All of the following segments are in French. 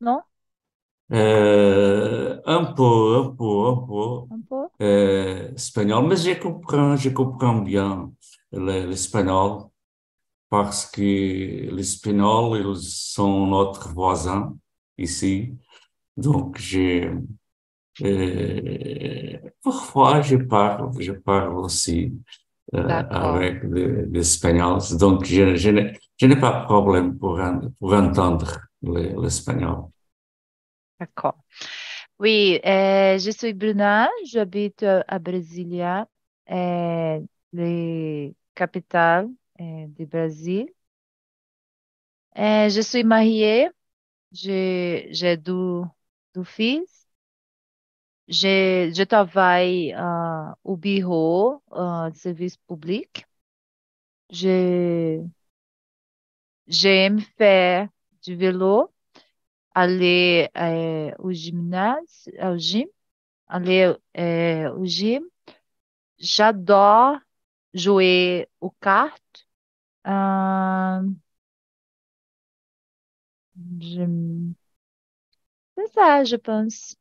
non? Euh, un peu, un peu, un peu, Un peu? euh, espagnol, mais je comprends, je comprends bien le- l'espagnol parce que l'espagnol, ils sont notre voisin ici. Donc, je, euh, parfois, je parle, je parle aussi euh, avec Espagnols. Donc, je, je n'ai, pas de problème pour, pour entendre l'espagnol. D'accord. Oui, euh, je suis Bruna, j'habite euh, à Brasilia, euh, la capitale euh, du Brésil. Euh, je suis mariée, j'ai deux, deux fils. Je, je travaille euh, au bureau de service public. J'aime faire du vélo, aller euh, au gymnase, gym, aller euh, au gym. J'adore jouer aux cartes. Euh, je- c'est ça, je pense.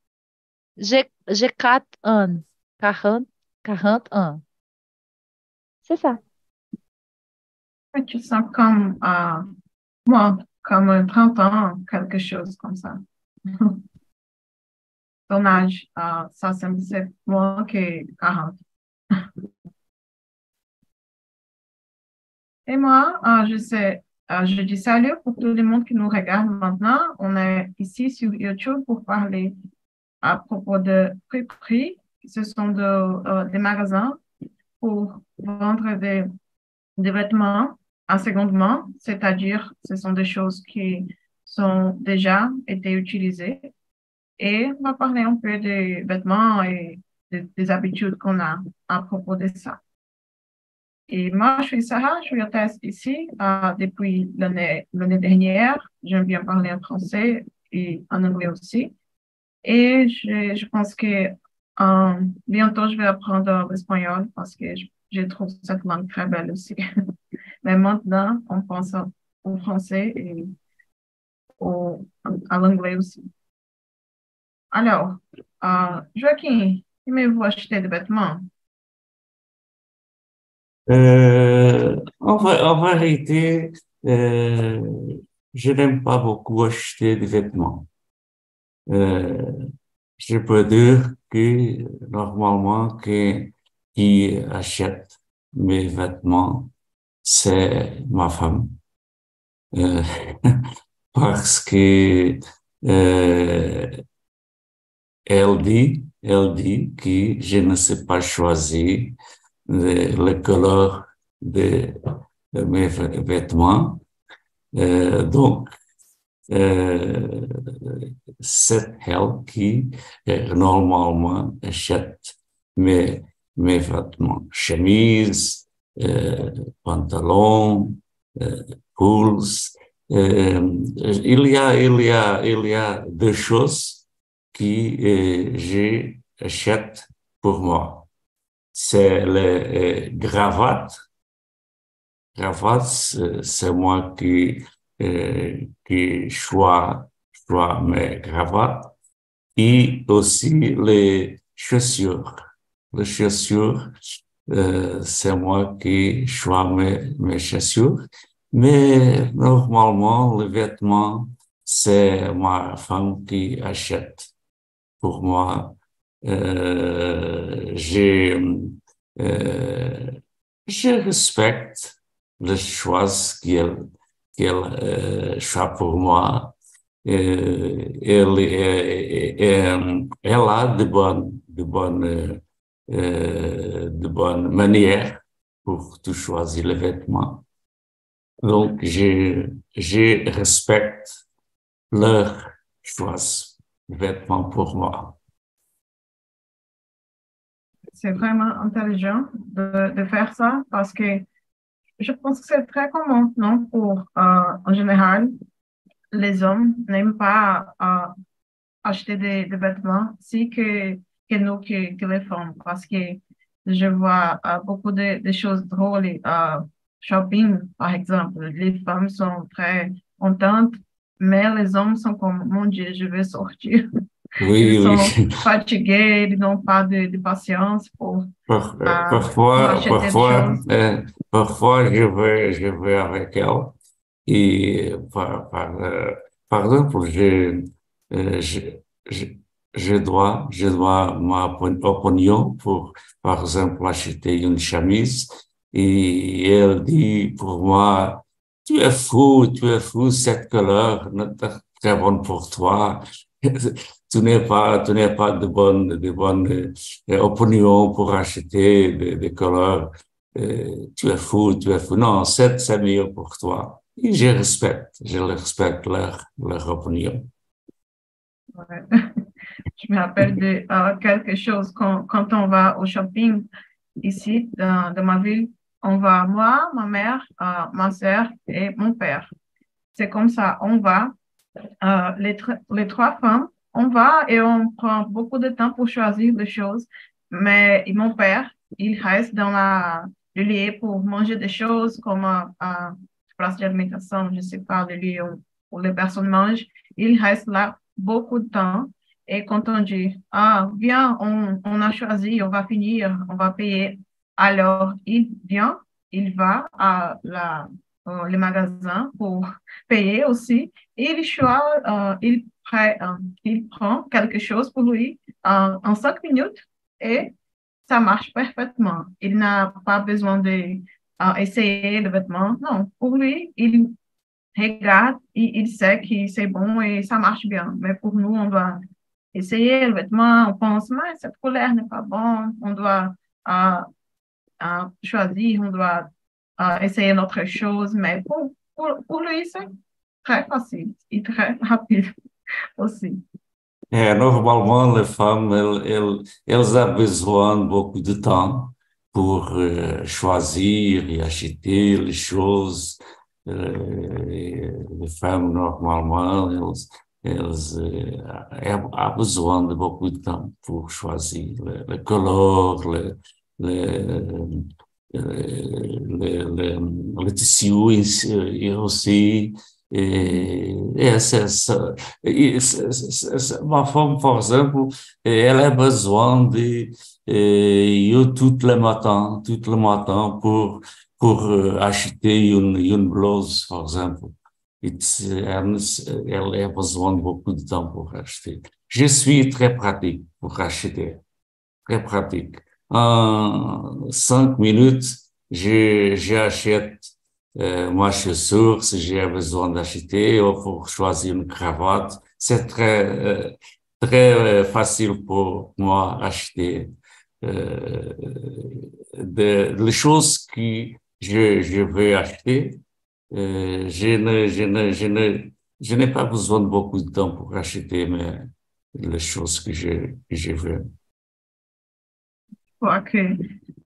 J'ai, j'ai 4 ans. quarante quarante ans. C'est ça. Tu sens comme, euh, moi, comme 30 ans, quelque chose comme ça. Ton âge, euh, ça semble moins que 40. Et moi, euh, je sais, euh, je dis salut pour tout le monde qui nous regarde maintenant. On est ici sur YouTube pour parler à propos de prix. Ce sont euh, des magasins pour vendre des, des vêtements en secondement, c'est-à-dire ce sont des choses qui sont déjà été utilisées. Et on va parler un peu des vêtements et des, des habitudes qu'on a à propos de ça. Et moi, je suis Sarah, je suis hôtesse ici depuis l'année dernière. J'aime bien parler en français et en anglais aussi. Et je, je pense que euh, bientôt, je vais apprendre l'espagnol parce que je, je trouve cette langue très belle aussi. Mais maintenant, on pense au français et au, à l'anglais aussi. Alors, euh, Joaquim, aimez-vous acheter des vêtements? Euh, en, en vérité, euh, je n'aime pas beaucoup acheter des vêtements. Euh, je peux dire que normalement, que, qui achète mes vêtements, c'est ma femme. Euh, parce que euh, elle dit, elle dit que je ne sais pas choisir le, le couleur de, mes vê- vêtements. Euh, donc, euh, c'est elle qui euh, normalement achète mes, mes vêtements, chemises, euh, pantalons, euh, pulls. Euh, il y a, il y a, il y a deux choses qui euh, j'achète pour moi. C'est les cravates. Cravates, c'est- moi qui, qui mes cravates et aussi les chaussures. Les chaussures, euh, c'est moi qui choisis mes, chaussures. Mais normalement, les vêtements, c'est ma femme qui achète pour moi. Euh, j'ai, euh, je respecte les choix qu'elle qu'elle choisit pour moi. Elle, euh, elle a de bonnes, de bonnes, euh, de bonnes manières pour tout choisir les vêtements. Donc, je, respecte leur choix de vêtements pour moi. C'est vraiment intelligent de, de faire ça parce que je pense que c'est très commun, non? Pour, euh, en général, les hommes n'aiment pas euh, acheter des, des vêtements si que, que nous, que, les femmes, parce que je vois euh, beaucoup de, de choses drôles, euh, shopping, par exemple. Les femmes sont très contentes mais les hommes sont comme, mon Dieu, je vais sortir. Oui, Ils oui. sont fatigués, ils n'ont pas de, de patience pour Par- euh, Ah, parfois, parfois, euh, parfois, je vais, je vais avec elle et par, par, euh, par exemple, je, euh, je, je, je dois, je dois ma opin- opinion pour, par exemple, acheter une chemise et elle dit pour moi, tu es fou, tu es fou, cette couleur n'est pas très bonne pour toi. Tu n'es pas, tu n'es pas de bonne, de bonne euh, opinion pour acheter des, des couleurs. Euh, tu es fou, tu es fou. Non, c'est, c'est mieux pour toi. Et je respecte, je respecte leur, leur opinion. Ouais. Je me rappelle de euh, quelque chose quand, quand on va au shopping ici dans, ma ville. On va moi, ma mère, euh, ma soeur et mon père. C'est comme ça, on va, euh, les, les trois femmes, on va et on prend beaucoup de temps pour choisir les choses. Mais mon père, il reste dans la, le lieu pour manger des choses comme euh, place d'alimentation, je sais pas, le lieu où les personnes mangent. Il reste là beaucoup de temps. Et quand on dit, ah, viens, on, on a choisi, on va finir, on va payer. Alors, il vient, il va à la, euh, le magasin pour payer aussi. Il choisit, euh, euh, il prend quelque chose pour lui euh, en cinq minutes et ça marche parfaitement. Il n'a pas besoin de euh, essayer le vêtement. Non, pour lui, il regarde, il, il sait que c'est bon et ça marche bien. Mais pour nous, on doit essayer le vêtement, on pense, mais cette couleur n'est pas bonne, on doit euh, euh, choisir, on doit euh, essayer notre chose. Mais pour, pour, pour lui, c'est très facile et très rapide aussi. Normalement, les femmes, elles, elles, elles ont besoin beaucoup de temps pour choisir et acheter les choses. Les femmes, normalement, elles, elles euh, ont besoin de beaucoup de temps pour choisir les, les couleurs, les, les, les, les, les tissus et aussi. Et, et c'est ça. Et c'est- c'est- c'est- ma femme, par exemple, elle a besoin de et eu tout le matin, tout le matin pour pour euh, acheter une une blouse, par exemple. Elle, a besoin de beaucoup de temps pour acheter. Je suis très pratique pour acheter, très pratique. En cinq minutes, j'achète euh, ma chaussure si j'ai besoin d'acheter ou pour choisir une cravate. C'est très, euh, très euh, facile pour moi acheter euh, de, les choses que je, je veux acheter. Euh, je ne, je ne, je ne, je n'ai pas besoin de beaucoup de temps pour acheter mes, les choses que je, que je veux. Je crois que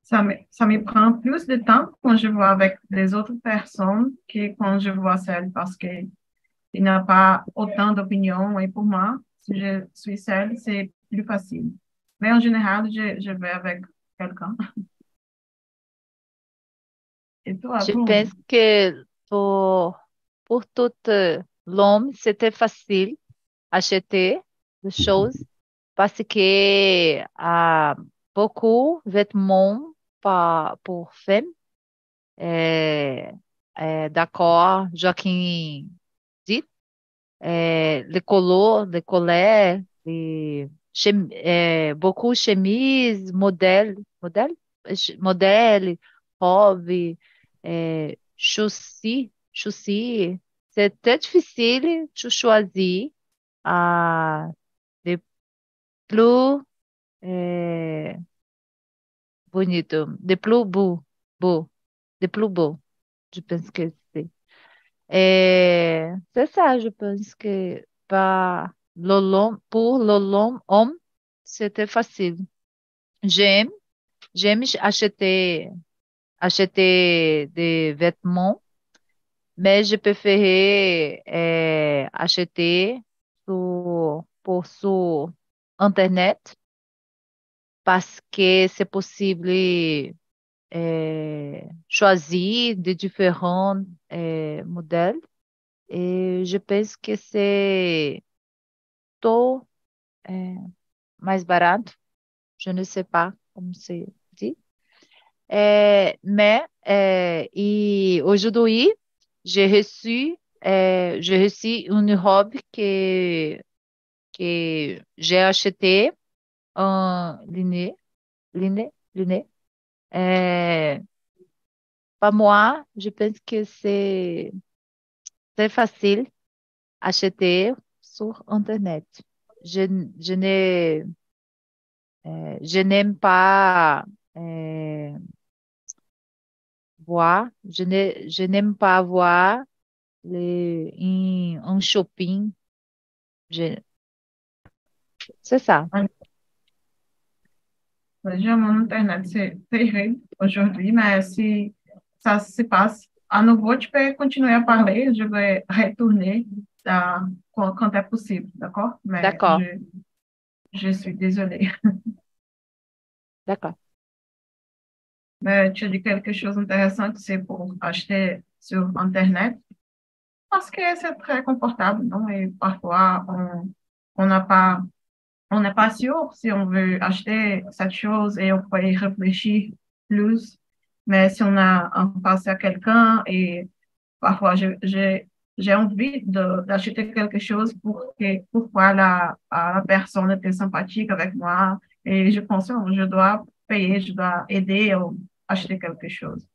ça me, ça me prend plus de temps quand je vois avec les autres personnes que quand je vois seule parce que il n'y a pas autant d'opinions et pour moi, si je suis seule, c'est plus facile. Mais en général, je, je vais avec quelqu'un. Et toi, Je pense que pour, pour tout euh, l'homme, c'était facile acheter des choses parce que a beaucoup de vêtements pa- pour femmes. É, é, d'accord, Joaquim dit, é, les colos, les collets, les chem- é, beaucoup chemises, modèles, Ch- modèles, robes, é, chaussures, chaussures. C'est très difficile de choisir ah, les plus é, bonito, les plus beaux, beaux, les plus beaux. Je pense que c'est. É, c'est ça, je pense que para le long- pour le long homme, c'était facile. J'aime, j'aime acheter, acheter des vêtements, mais je préférais é, acheter sur, por sur Internet parce que c'est possible é, choisir de différents é, modèles Et je pense que c'est tôt é, mais barato. Je ne sais pas como se É, mais é, e aujourd'hui, j'ai reçu, é, j'ai reçu une robe que que j'ai acheté en ligne, ligne, ligne. É, para moi, je pense que c'est très facile acheter sur Internet. Je, je n'ai, euh, je n'aime pas euh, voir, je n'ai- je n'aime pas voir les, un, un shopping. Je- c'est ça. Déjà, mon Internet, c'est terrible aujourd'hui, mais si ça se passe à nouveau, tu peux continuer à parler. Je vais retourner à- quand, quand est possible, d'accord? D'accord. Je, je suis désolée. D'accord. Mais tu as dit quelque chose d'intéressant, c'est pour acheter sur Internet. Parce que c'est très confortable, non? Et parfois, on n'a pas, on n'est pas sûr si on veut acheter cette chose et on peut y réfléchir plus. Mais si on a en face à quelqu'un et parfois j'ai, j'ai envie d'acheter quelque chose pour que, pourquoi la, la personne était sympathique avec moi et je pense que je dois payer, je dois aider acheter quelque chose.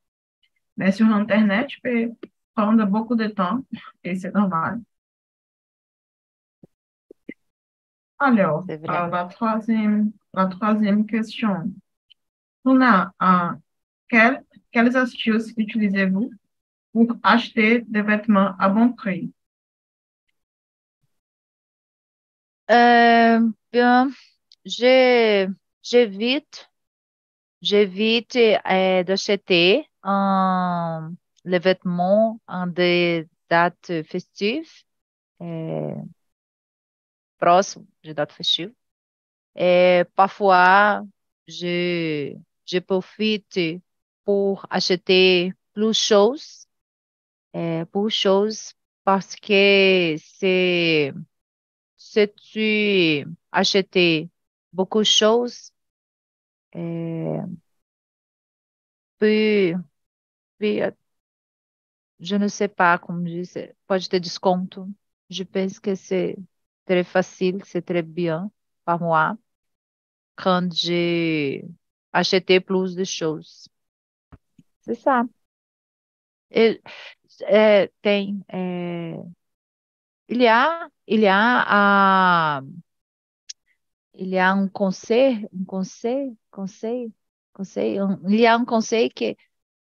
Mais sur Internet, je peux prendre beaucoup de temps et c'est normal. Alors, euh, la troisième, la troisième question. On a quel- quelles astuces utilisez-vous pour acheter des vêtements à bon prix? Euh, bien, j'évite, j'évite euh, d'acheter euh, les vêtements en des dates festives, euh, proches de dates festives. Et parfois, je, je profite pour acheter plus choses, euh, plus choses parce que c'est si tu acheter beaucoup de choses, puis, puis, euh, je ne sais pas como dizer, pode ter desconto. Je pense que c'est très facile, c'est très bien para moi quand j'ai acheté plus de choses. C'est ça. Et, é, tem, é, y a, il y a, ah, il y a un conseil, un conseil, conseil, conseil, un- il y a un conseil que,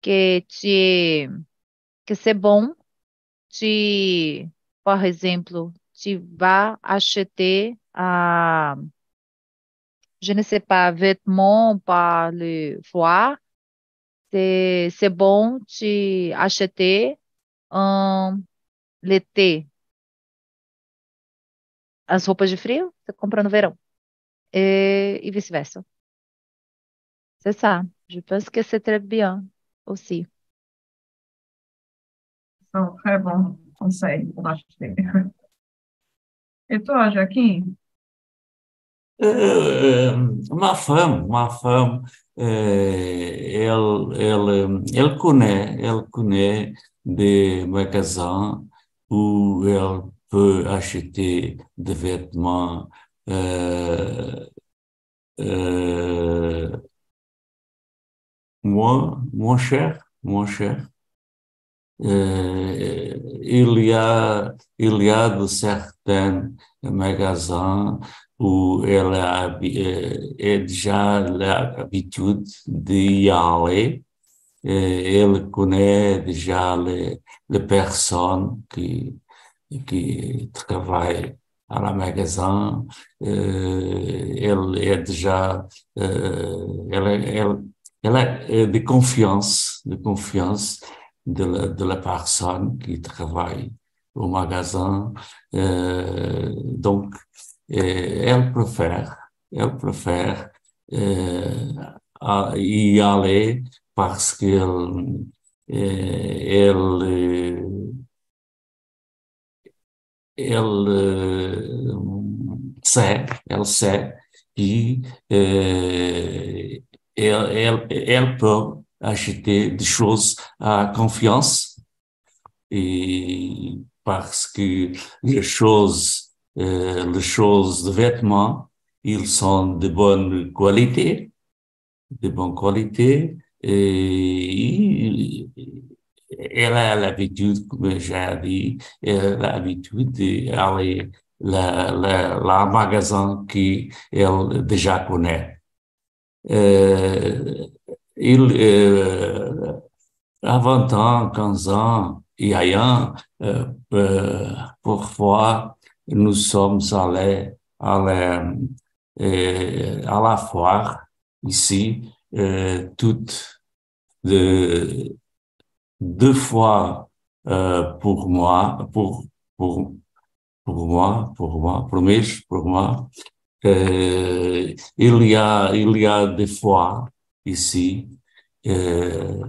que te, que c'est bon, tu, par exemple, tu vas acheter, ah, je ne sais pas, vêtements par le voir, c'est, c'est bon, tu acheter en l'été, as roupas de frio, você compra no verão. Et, et vice-versa. C'est ça. Je pense que c'est très bien aussi. C'est un très bon conseil pour acheter. Et toi, Joaquim? Euh, ma femme, ma femme, euh, elle, elle, elle connaît, elle connaît des magasins où elle peut acheter des vêtements euh, euh, moins, moins chers, moins chers. Euh, il y a, il y a de certains magasins où elle a, euh, est déjà l'habitude d'y aller. Et elle connaît déjà les, les personnes qui, qui travaillent à la magasin. Euh, elle est déjà, euh, elle, elle, elle a euh, de confiance, de confiance de la, de la personne qui travaille au magasin. Euh, donc, euh, elle préfère, elle préfère euh, à y aller parce qu'elle elle, euh, elle euh, sait, elle sait qu'elle elle, elle, elle peut acheter des choses à confiance et parce que les choses, euh, les choses de vêtements, ils sont de bonne qualité, de bonne qualité et elle a l'habitude, comme j'ai dit, elle a l'habitude d'aller la, la, la magasin qu'elle déjà connaît. Euh, il, euh, à 20 ans, 15 ans, il y a un, euh, euh, parfois, nous sommes allés à la, euh, à la foire ici, euh, toutes de, deux fois pour moi, pour, pour, moi, pour moi, pour mês, pour moi. Euh, il y a, il y a des fois ici, euh,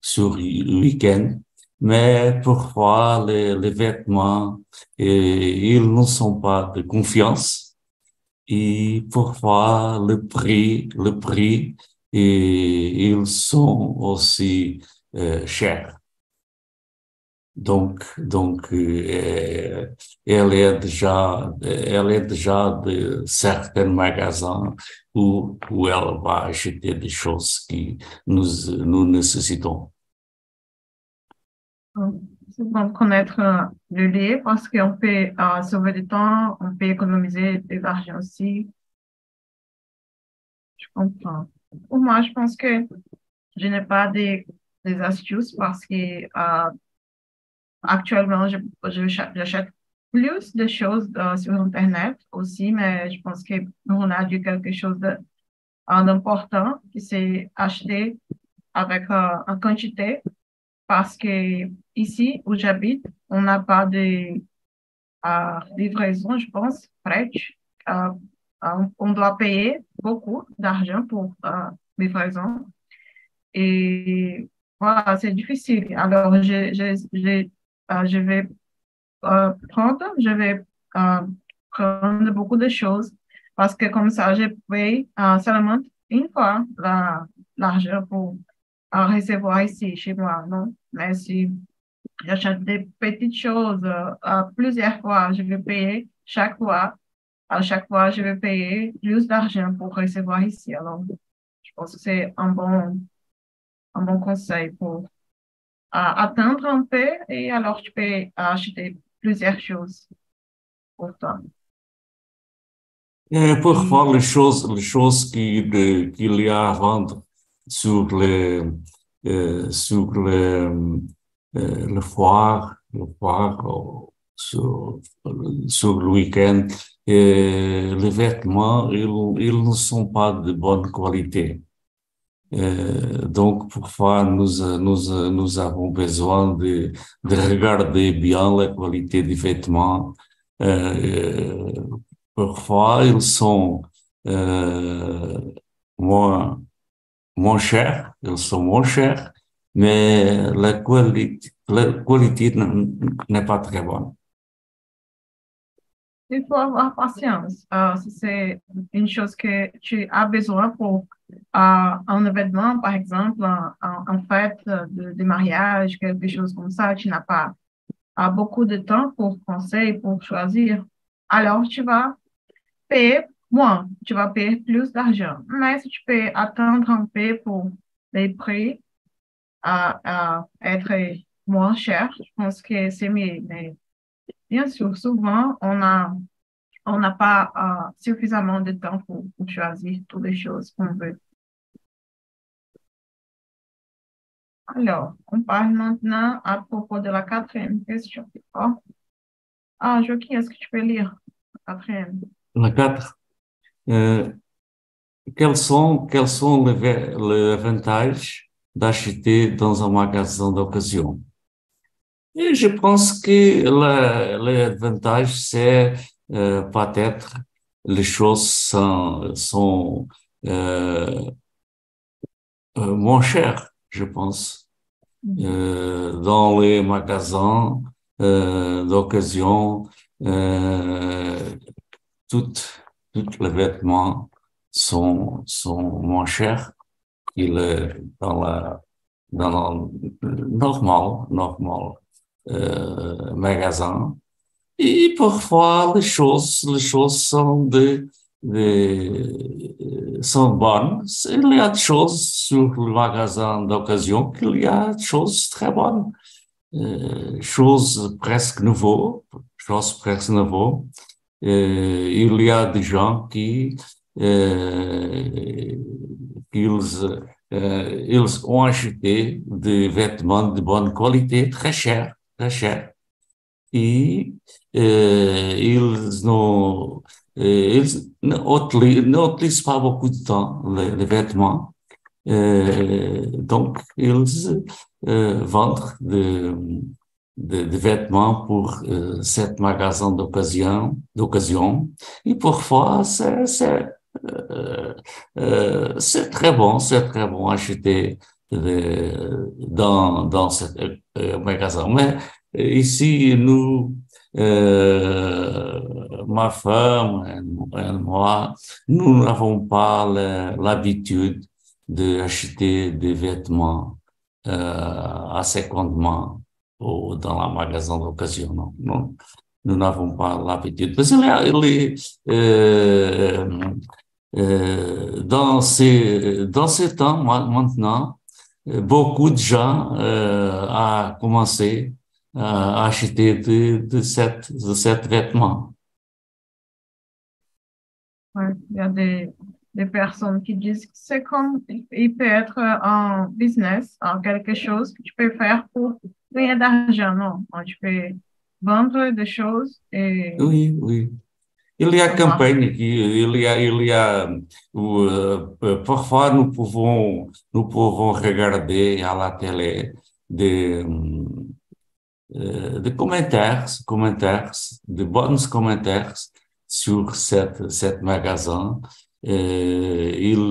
sur le week-end, mais parfois les, les vêtements, et, ils ne sont pas de confiance et parfois le prix, le prix, et ils sont aussi euh, chers. Donc, donc euh, elle est déjà, elle est déjà de certains magasins où, où elle va acheter des choses que nous, nous nécessitons. C'est bon de connaître euh, le lait parce qu'on peut euh, sauver du temps, on peut économiser de l'argent aussi. Je comprends. Pour moi, je pense que je n'ai pas des, des astuces parce que euh, actuellement, j'achète plus de choses euh, sur Internet aussi, mais je pense qu'on a dû quelque chose d'important qui s'est acheté avec euh, en quantité parce que ici où j'habite, on n'a pas de euh, livraison, je pense, prête. On doit payer beaucoup d'argent pour livraison. Et voilà, c'est difficile. Alors, je, euh, je vais euh, prendre, je vais euh, prendre beaucoup de choses parce que comme ça, je paye seulement une fois l'argent pour recevoir ici chez moi. Non? Mais si j'achète des petites choses plusieurs fois, je vais payer chaque fois. À chaque fois, je vais payer plus d'argent pour recevoir ici. Alors, je pense que c'est un bon, un bon conseil pour attendre un peu et alors tu peux acheter plusieurs choses pour toi. Et pour voir les choses, les choses qu'il y a à vendre sur les, euh, sur les, euh, le foire, le foire sur, sur le week-end, et les vêtements, ils, ils ne sont pas de bonne qualité. Euh, donc, parfois, nous, nous, nous avons besoin de, de regarder bien la qualité des vêtements. Euh, parfois, ils sont euh, moins, moins chers, ils sont moins chers, mais la qualité, la qualité n'est pas très bonne. Il faut avoir patience. Euh, c'est une chose que tu as besoin pour euh, un événement, par exemple, en, fête de, mariage, quelque chose comme ça. Tu n'as pas euh, beaucoup de temps pour penser, pour choisir. Alors, tu vas payer moins, tu vas payer plus d'argent. Mais si tu peux attendre un peu pour les prix à, être moins chers, je pense que c'est mieux. Mais Bien sûr, souvent, on a on n'a pas uh, suffisamment de temps pour, choisir toutes les choses qu'on veut. Alors, on parle maintenant à propos de la quatrième question. Oh. Ah, Joaquim, est-ce que tu peux lire la quatrième? La quatre. Euh, quels sont, quels sont les, avantages d'acheter dans un magasin d'occasion? Je pense que l'avantage, c'est euh, peut-être les choses sont, sont euh, euh, moins chères, je pense. Euh, dans les magasins, d'occasion, toutes, toutes les vêtements sont, sont moins chers qu'il dans la, dans le normal, normal magasin. Et parfois, les choses, les choses sont de, de, sont bonnes. Il y a des choses sur le magasin d'occasion qu'il y a des choses très bonnes. Euh, choses presque nouveaux, choses presque nouveaux. Euh, il y a des gens qui, euh, ils, euh, ils ont acheté des vêtements de bonne qualité, très chers, très chers. Ils não eles não beaucoup de temps les, vêtements. Donc, ils vendent de, de, vêtements pour euh, cet magasin d'occasion, d'occasion. Et parfois, c'est, très bon, c'est très bon acheter dans, dans magasin. Mais ici, nous, ma femme et moi, nous n'avons pas l'habitude d'acheter des vêtements à secondement ou dans un magasin d'occasion. Nous n'avons pas l'habitude. Parce euh, euh, dans ces temps maintenant, beaucoup de gens euh, a commencé à acheter de, de, cette, de cette vêtement. Ouais, il y a des, des personnes qui disent que c'est comme, il peut être un business, en quelque chose que tu peux faire pour gagner d'argent, non? Tu peux vendre des choses et... Oui, oui. Y a campanha il y a, il y a uh, parfois nous pouvons, nous pouvons regarder à la télé des, uh, des commentaires, commentaires, de bons commentaires sur cette, cette magasin. Il,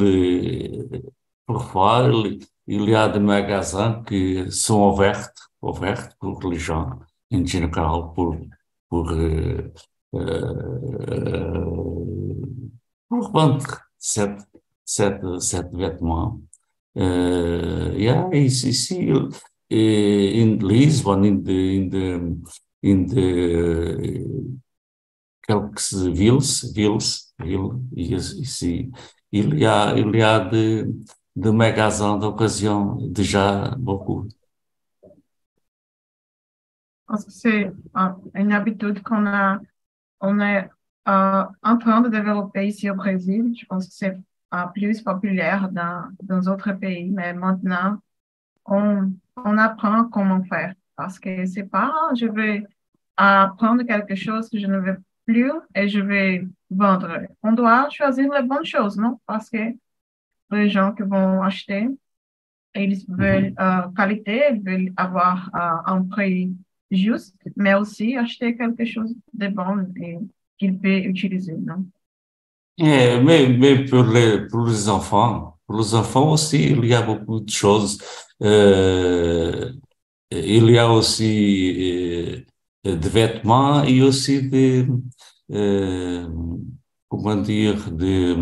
parfois, il, il y a des magasins qui sont ouverts, ouverts pour les gens en général, pour, pour pour vendre cette, cette, cette vêtement. Uh, yeah, ici, in Lisbon, in the, in the, in the quelques villes, villes, villes ici, il y a, il y a de, de magasins d'occasion déjà que c'est une habitude qu'on a on est euh, en train de développer ici au Brésil. Je pense que c'est euh, plus populaire dans, dans d'autres pays, mais maintenant, on, on apprend comment faire. Parce que c'est pas, je vais apprendre quelque chose que je ne veux plus et je vais vendre. On doit choisir les bonnes choses, non? Parce que les gens qui vont acheter, ils veulent euh, qualité, ils veulent avoir euh, un prix juste, mais aussi acheter quelque chose de bon et qu'il peut utiliser, non? Mais, mais pour, les, pour les enfants, pour les enfants aussi, il y a beaucoup de choses. Il y a aussi euh, de vêtements et aussi de, euh, comment dire, de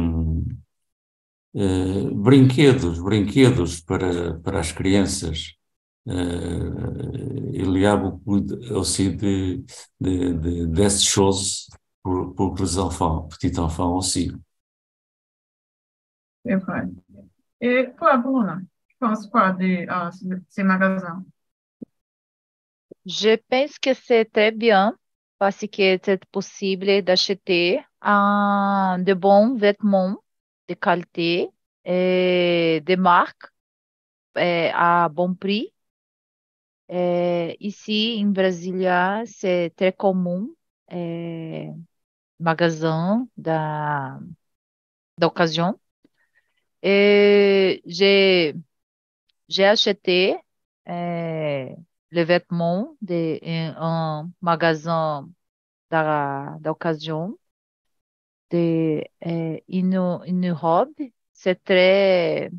brinquedos, brinquedos para, para as crianças. il y a beaucoup aussi de, de, de, de choses pour, pour les enfants, petits enfants aussi. C'est vrai. Et toi, Bruna, tu penses quoi de uh, ces magasins? Je pense que c'est très bien parce que c'est possible d'acheter uh, de bons vêtements de qualité et de marque et à bon prix é, ici, em Brasília, c'est très é, magasin da, da occasion. Et j'ai, j'ai acheté é, les vêtements de un magasin da, da occasion de é, une, une robe. C'est très,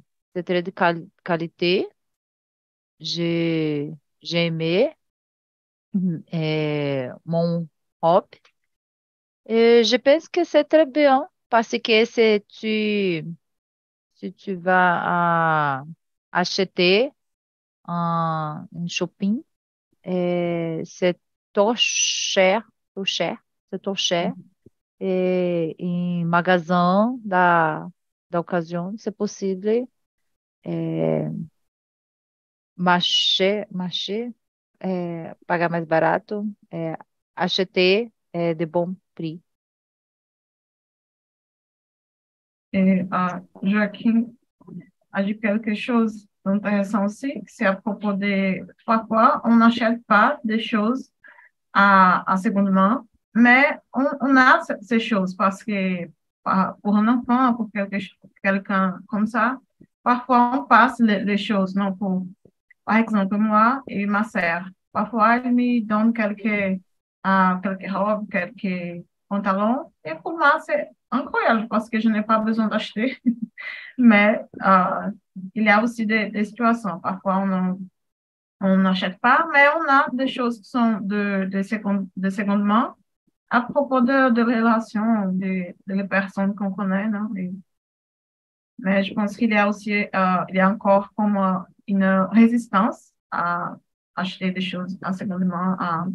très de qualité. J'ai j'ai aimé. et mon. Et je pense que c'est très bien parce que si tu, si tu vas acheter un, shopping, c'est trop cher, trop cher, c'est trop cher. Et em magasin da, da ocasião, se possível, é, marché, marché é, pagar mais barato, é, acheter é, de bom prix. Et euh, Joaquin a dit quelque chose d'intéressant aussi, c'est à propos des... Parfois, on n'achète pas des choses à, à seconde main, mais on, on a ces choses parce que pour un enfant, pour quelqu'un comme ça, parfois on passe les, choses, non, pour par exemple, moi et ma sœur, parfois, elle me donne quelques, uh, quelques robes, quelques pantalons. Et pour moi, c'est incroyable parce que je n'ai pas besoin d'acheter. Mais uh, il y a aussi des, des situations. Parfois, on n'achète pas, mais on a des choses qui sont de, de, seconde, de seconde main à propos de, de relations, de, de personnes qu'on connaît. Non? Mais je pense qu'il y a aussi, uh, il y a encore comme une résistance à acheter des choses à seconde main.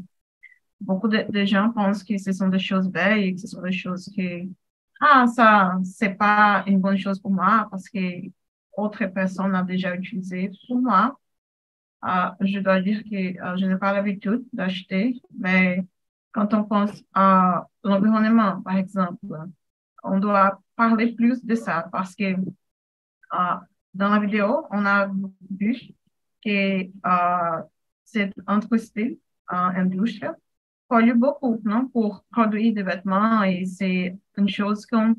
beaucoup de, gens pensent que ce sont des choses belles et que ce sont des choses que, ah, ça, c'est pas une bonne chose pour moi parce que autre personne a déjà utilisé. Pour moi, euh, je dois dire que euh, je n'ai pas l'habitude d'acheter, mais quand on pense à l'environnement, par exemple, on doit parler plus de ça parce que euh, dans la vidéo, on a vu que cette industrie, euh, beaucoup non, pour produire des vêtements et c'est une chose qu'on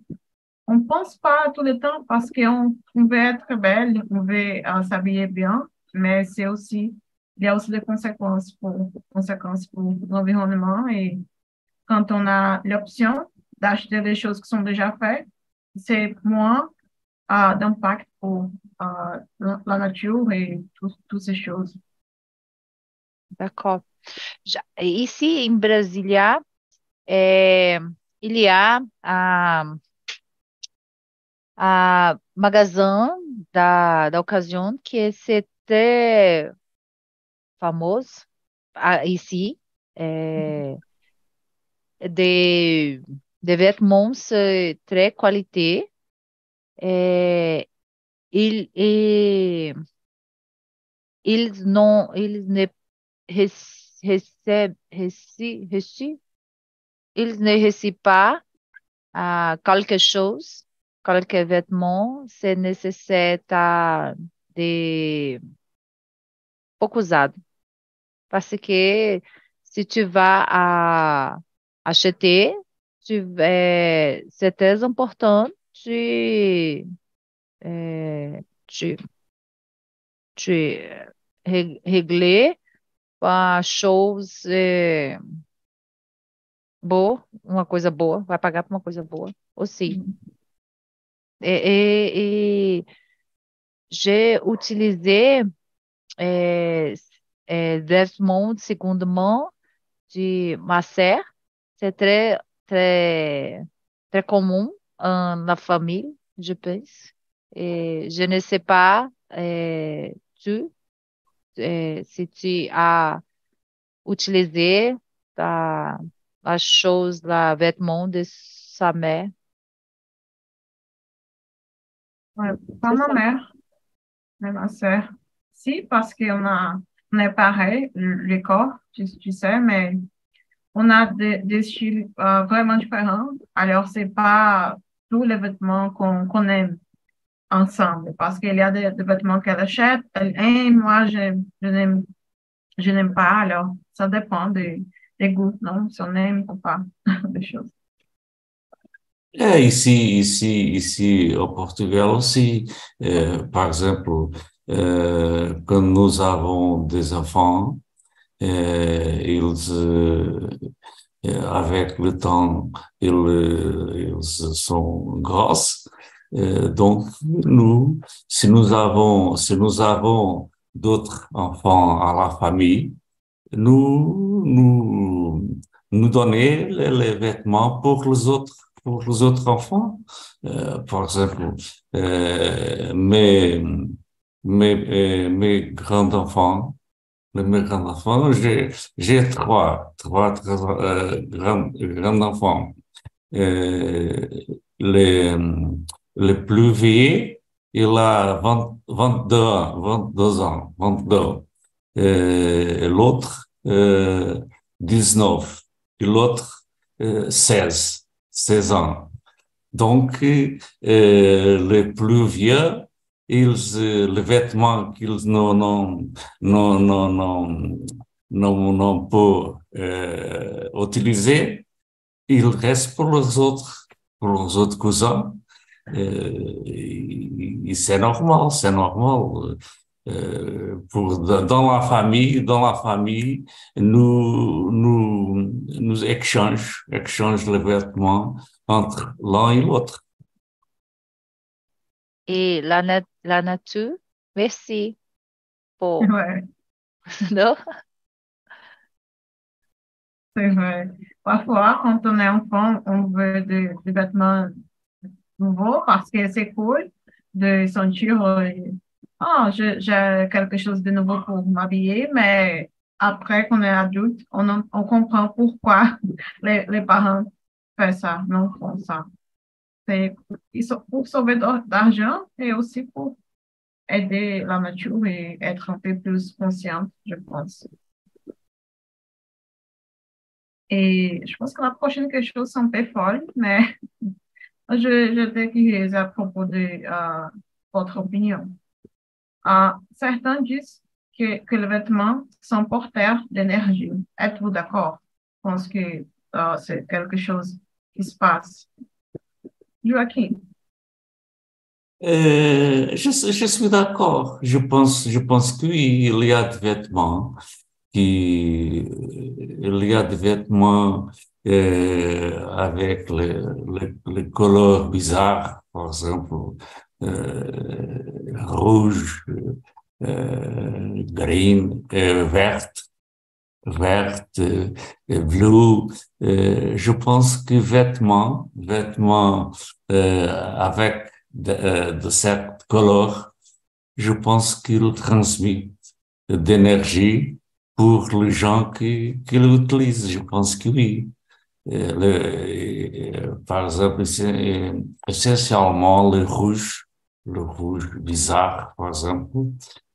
on pense pas tout le temps parce qu'on veut être belle, on veut euh, s'habiller bien, mais c'est aussi, il y a aussi des conséquences pour, conséquences pour l'environnement et quand on a l'option d'acheter des choses qui sont déjà faites, c'est moins uh, d'impact pour uh, la nature et toutes ces choses. D'accord. Ici, em Brasília, é, il y a a, magasin da, da ocasião que é très famoso ici, é, de, de vêtements très qualité é, il, e, eles não, eles ne eles ne recebem pas quelque chose, quelque vêtement, c'est nécessaire de pouco usado. Parce que se tu vas à acheter, tu, é, c'est très important de, é, de, de régler para shows é, boa, uma coisa boa, vai pagar por uma coisa boa, ou sim. E, e, j'ai utilisé é, é, Desmond segundo mão de Masser, c'est très, très, très comum um, na famille, je pense. Et je ne sais pas, euh, tu, euh, si tu as utilisé la, la chose, la vêtement de sa mère. Ouais, pas ma mère, mais ma soeur. Si, parce qu'on a, on est pareil, le corps, tu, tu sais, mais on a des, des styles euh, vraiment différents. Alors, c'est pas tous les vêtements qu'on aime ensemble. Parce qu'il y a des, vêtements qu'elle achète, elle aime, moi, je, je n'aime pas. Alors, ça dépend des, goûts, non? Si on aime ou pas des choses. Ici, ici, ici au Portugal aussi, euh, par exemple, euh, quand nous avons des enfants, euh, ils, avec le temps, ils, ils sont grosses. Euh, donc, nous, si nous avons, si nous avons d'autres enfants à la famille, nous, nous, nous donner les, vêtements pour les autres, pour les autres enfants. Euh, par exemple, euh, mes, mes, mes grands enfants, mes grands enfants, j'ai, j'ai trois, trois, grands, grands enfants. Les, les plus vieux, il a 20, 22 ans, 22 ans, 22. Euh, l'autre, euh, 19. Et l'autre, euh, 16, 16 ans. Donc, euh, plus vieux, ils, euh, les vêtements qu'ils n'ont, non, non, non, non, non, non euh, utiliser, ils restent pour les autres, pour les autres cousins. Euh, et c'est normal, c'est normal. Euh, pour dans la famille, dans la famille, nous nous nous échange, échange les vêtements entre l'un et l'autre. Et la, nat- la nature, merci pour... Ouais, Non? c'est vrai. Parfois, quand on est enfant, on veut des, des vêtements nouveaux parce que c'est cool de sentir, je- j'ai quelque chose de nouveau pour m'habiller, mais après qu'on est adulte, on, on comprend pourquoi les, les parents font ça, non font ça. C'est pour sauver d'ar- d'argent et aussi pour aider la nature et être un peu plus consciente, je pense. Et je pense que la prochaine question, c'est un peu folle, mais je, je te curieuse à propos de euh, votre opinion. Euh, certains disent que, que les vêtements sont porteurs d'énergie. Êtes-vous d'accord? Je pense que euh, c'est quelque chose qui se passe. Joaquim, Euh, je, suis d'accord. Je pense, je pense qu'il y a des vêtements il y a des vêtements avec les, les, les couleurs bizarres, par exemple, euh, rouge, euh, green, verte, verte, bleu. Je pense que vêtements, vêtements euh, avec de, de cette couleur, je pense qu'il transmet d'énergie pour les gens qui, qui l'utilisent. Je pense que oui. Le- par exemple, essentiellement le rouge, le rouge bizarre, par exemple.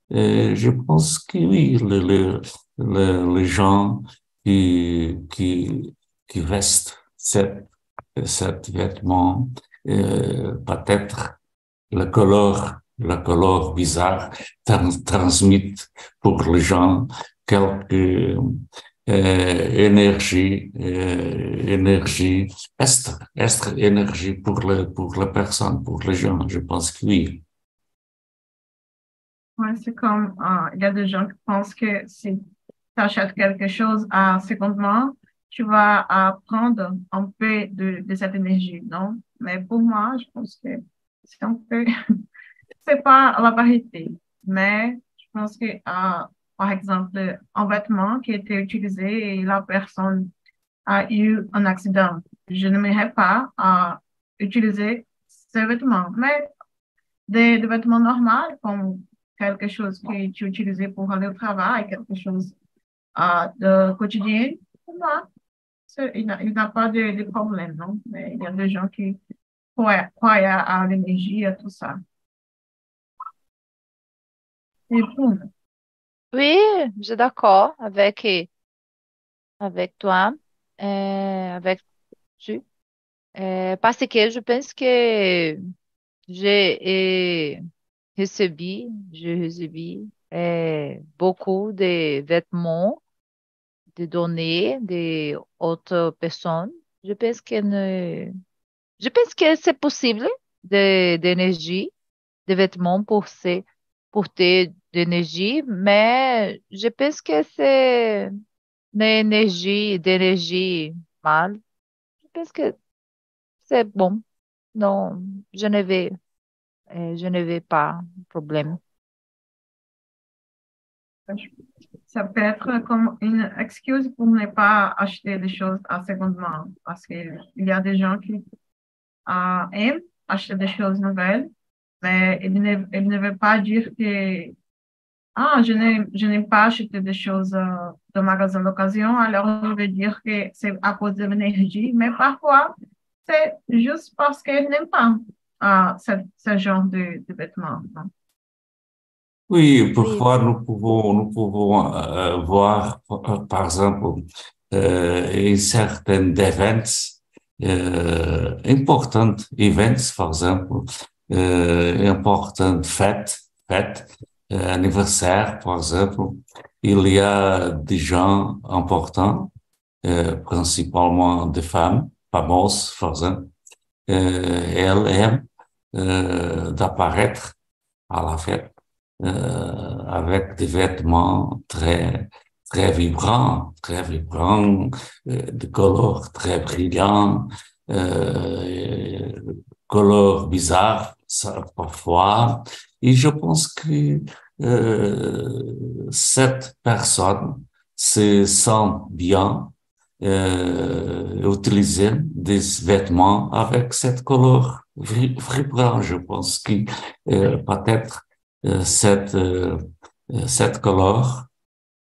Je pense que oui, le, le, le- les gens qui, qui, qui vestent cette, cet vêtement, euh, peut-être la couleur, la couleur bizarre trans- transmet pour les gens quelque euh, énergie, euh, énergie, extra, extra énergie pour le, pour la personne, pour les gens. Je pense que oui. ouais, c'est comme, euh, il y a des gens qui pensent que si tu achètes quelque chose à seconde main, tu vas prendre un peu de, cette énergie, non? Mais pour moi, je pense que c'est un peu, c'est pas la vérité, mais je pense que, par exemple, un vêtement qui été utilisé et la personne a eu un accident, je n'aimerais pas euh, utiliser ce vêtement, mais des, vêtements normaux, comme quelque chose que tu utilisais pour aller au travail, quelque chose euh, de quotidien, il n'a il n'a pas de, problème, non? Mais il y a des gens qui croient, à, à l'énergie, à tout ça. Et bon, Oui, je suis d'accord avec, avec toi, euh, avec tu, euh, parce que je pense que j'ai euh, recebi, j'ai recebi euh, beaucoup de vêtements, de données de autres personnes. Je pense que ne, je pense que c'est possible de, d'énergie, de vêtements pour se, pour d'énergie, mais je pense que c'est une énergie, d'énergie mal. Je pense que c'est bon. Non, je ne vais, euh, je ne vais pas problème. ça peut être comme une excuse pour ne pas acheter des choses à seconde main. Parce qu'il y a des gens qui euh, aiment acheter des choses nouvelles, mais ils ne, veulent pas dire que ah, je n'aime pas acheter des choses euh, de magasin d'occasion, alors je veux dire que c'est à cause de l'énergie, mais parfois, c'est juste parce qu'ils n'aiment pas euh, ce, ce, genre de, de vêtements. Oui, parfois nous pouvons, nous pouvons euh, voir, par exemple, euh, certains events, euh, importantes events, par exemple, importantes fêtes, fêtes, euh, anniversaires, par exemple, il y a des gens importants, euh, principalement des femmes, fameuses, par exemple, elles aiment d'apparaître à la fête avec des vêtements très très vibrants, très vibrants, euh, de couleurs très brillants, euh, couleurs bizarres parfois. Et je pense que euh, cette personne se sent bien euh, utiliser des vêtements avec cette couleur vibrante. Je pense que euh, peut-être euh, cette, euh, cette couleur,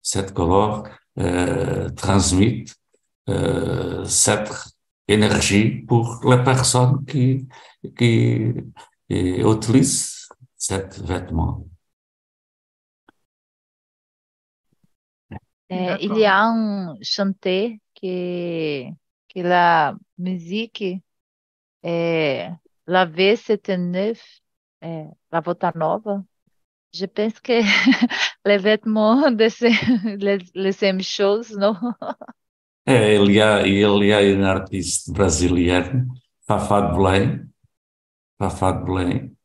cette couleur euh, transmet cette énergie pour les personnes qui, qui utilisent cet vêtement. il y a un chanteur que, que la musique est la V79, é, la Vota Nova, Je pense que les vêtements de ces, les, les mêmes choses, não? É, ele é, ele é um artista brasileiro, Fafá de Belém, Fafá Belém,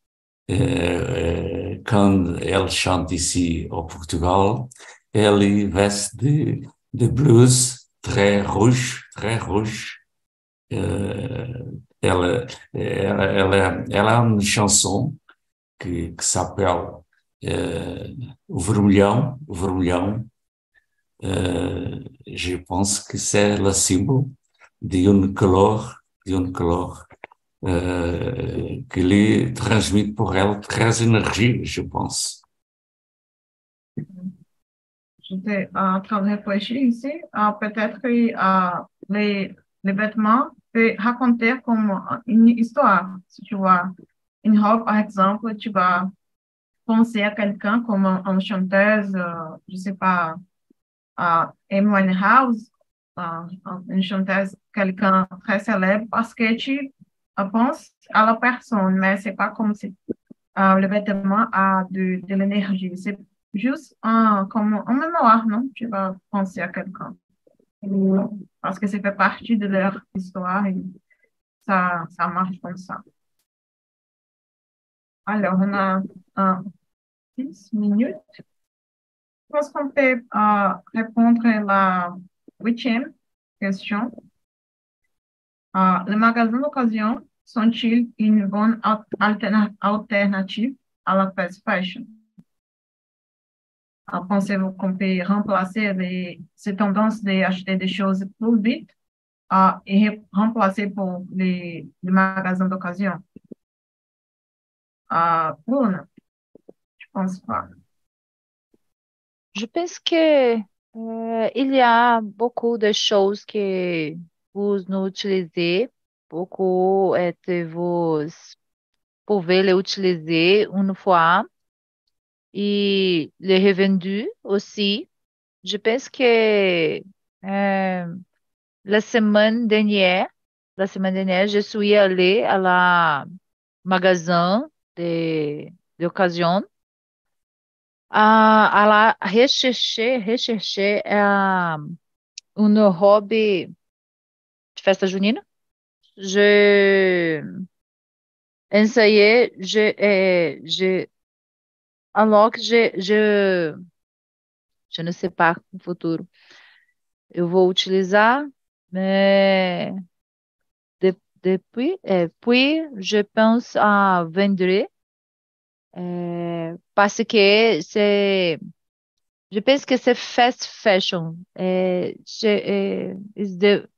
é, é, quando ele chanta ici ao Portugal, ele veste de, de blues très rouge, très rouge. É, ela, ela, ela, ela é uma chanson que, que s'appelle euh, o vermelhão, o vermelhão, euh, je pense que c'est le symbole d'une couleur, d'une couleur euh, que lui transmet pour elle très énergie, je pense. J'étais en train de réfléchir ici. Uh, Peut-être que uh, les, vêtements peuvent raconter comme une histoire. Si tu vois une robe, par exemple, tu vas penser à quelqu'un comme une chanteuse, euh, je sais pas, euh, Amy Winehouse, euh, une chanteuse, quelqu'un très célèbre, parce que tu penses à la personne, mais c'est pas comme si le vêtement a de, de l'énergie. C'est juste un, comme un mémoire, non? Tu vas penser à quelqu'un. Parce que ça fait partie de leur histoire et ça, ça marche comme ça. Alors, on a un 10 minutes. Je pense qu'on peut euh, répondre à la huitième question. Euh, les magasins d'occasion sont-ils une bonne alterna alternative à la fast fashion? Pensez-vous qu'on peut remplacer les, ces tendances d'acheter des choses plus vite euh, et remplacer pour les, les magasins d'occasion? Euh, Bruna? pense pas. Je pense que euh, il y a beaucoup de choses que vous n'utilisez, beaucoup et vous pouvez les utiliser une fois et les revendus aussi. Je pense que euh, la semaine dernière, la semaine dernière, je suis allée à la magasin de d'occasion a, a la recherché, recherché a, une robe de festa junina. Je ensaiei, je, é, je, alors que je, je, je ne sais pas no futuro. Eu vou utilizar, mais de, depuis, é, puis je pense à vendre é, parce que c'est Je pense que c'est fast fashion. É, é, de,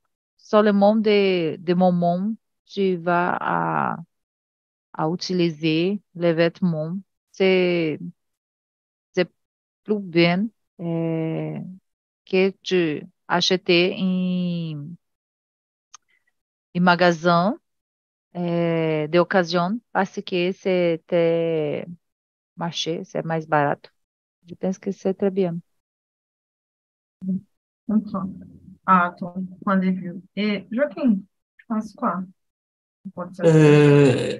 seulement de, de moment, tu vas à, à utiliser les vêtements. C'est, c'est plus bien é, que tu acheter em, em magasin é, de ocasião, parce que c'est marché, c'est mais barato. Je pense que c'est très bien. Comprends. À ton point de vue. Et Joaquim, tu penses quoi? Pode ser. Euh,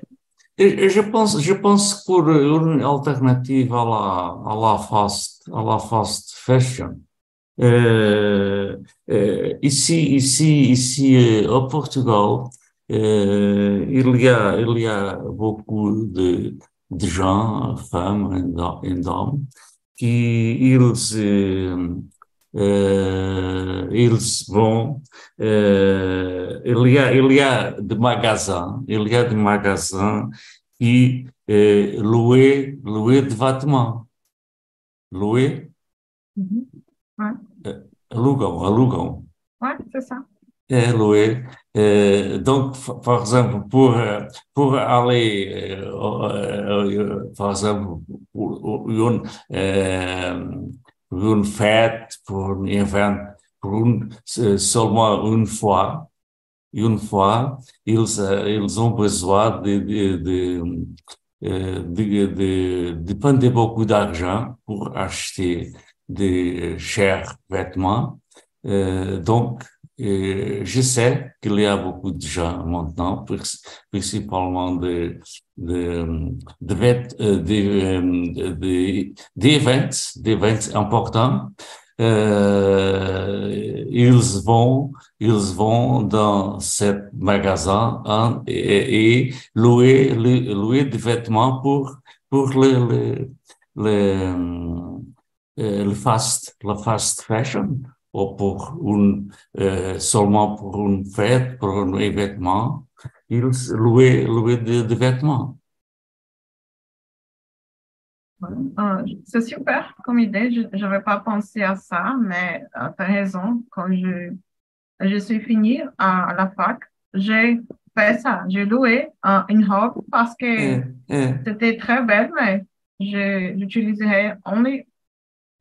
je je pense, je pense pour une alternative à la, à la fast, à la fast fashion. Euh, euh, ici, ici, ici, euh, au Portugal, euh, il y a, il y a beaucoup de, de gens, femmes et d'hom- et d'hommes, qui ils, euh, euh, ils vont, euh, il y a, il y a de magasins, il y a de magasins qui euh, louent, louent de vêtements, louer, Mhm. alugam, alugam. Ouais, c'est ça. É, louer. Euh, donc, f- par exemple, pour, euh, pour aller, euh, euh, euh, par exemple, pour pour une, euh, pour une fête, pour un événement, pour une, se- seulement une fois, une fois, ils, euh, ils ont besoin de, de, de, euh, de, de, beaucoup d'argent pour acheter des chers vêtements. Euh, donc, je sais qu'il y a beaucoup de gens maintenant, principalement de, de, de, euh, euh, de- d'événements importants. Euh, ils vont, ils vont dans ce magasin hein, et, louer, louer des vêtements pour, pour le, le, le, euh, fast, la fast fashion, ou pour une, euh, seulement pour une fête, pour un événement, ils louaient, louaient des des vêtements. Euh, c'est super comme idée. Je n'avais pas pensé à ça, mais tu as raison. Quand je, je suis finie à la fac, j'ai fait ça. J'ai loué euh, une robe parce que É, é, c'était très belle, mais je l'utiliserai only,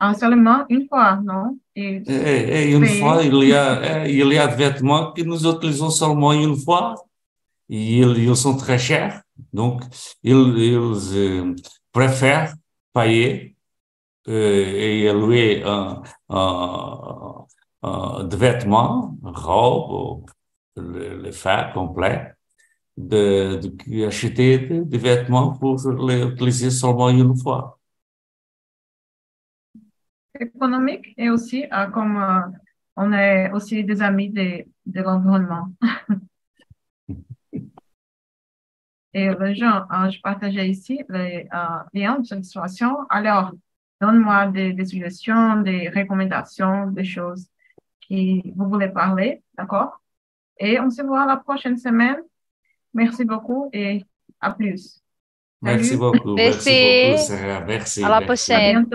euh, seulement une fois, non? Et é, é, une fois, il y a, é, il y a des vêtements que nous utilisons seulement une fois et ils, ils sont très chers. Donc, ils, ils euh, préfèrent payer euh, et louer un, un, un- des vêtements, robe, ou le, le fait complet, de, de que acheter des vêtements pour les utiliser seulement une fois. Économique et aussi euh, comme euh, on est aussi des amis de, de l'environnement. Et les gens, euh, je partageais ici les euh, liens de cette situation. Alors, donne-moi des, des suggestions, des recommandations, des choses qui vous voulez parler, d'accord? Et on se voit la prochaine semaine. Merci beaucoup et à plus. Merci Salut. beaucoup. Merci Merci. beaucoup, Sarah. Merci. À la prochaine. À bientôt.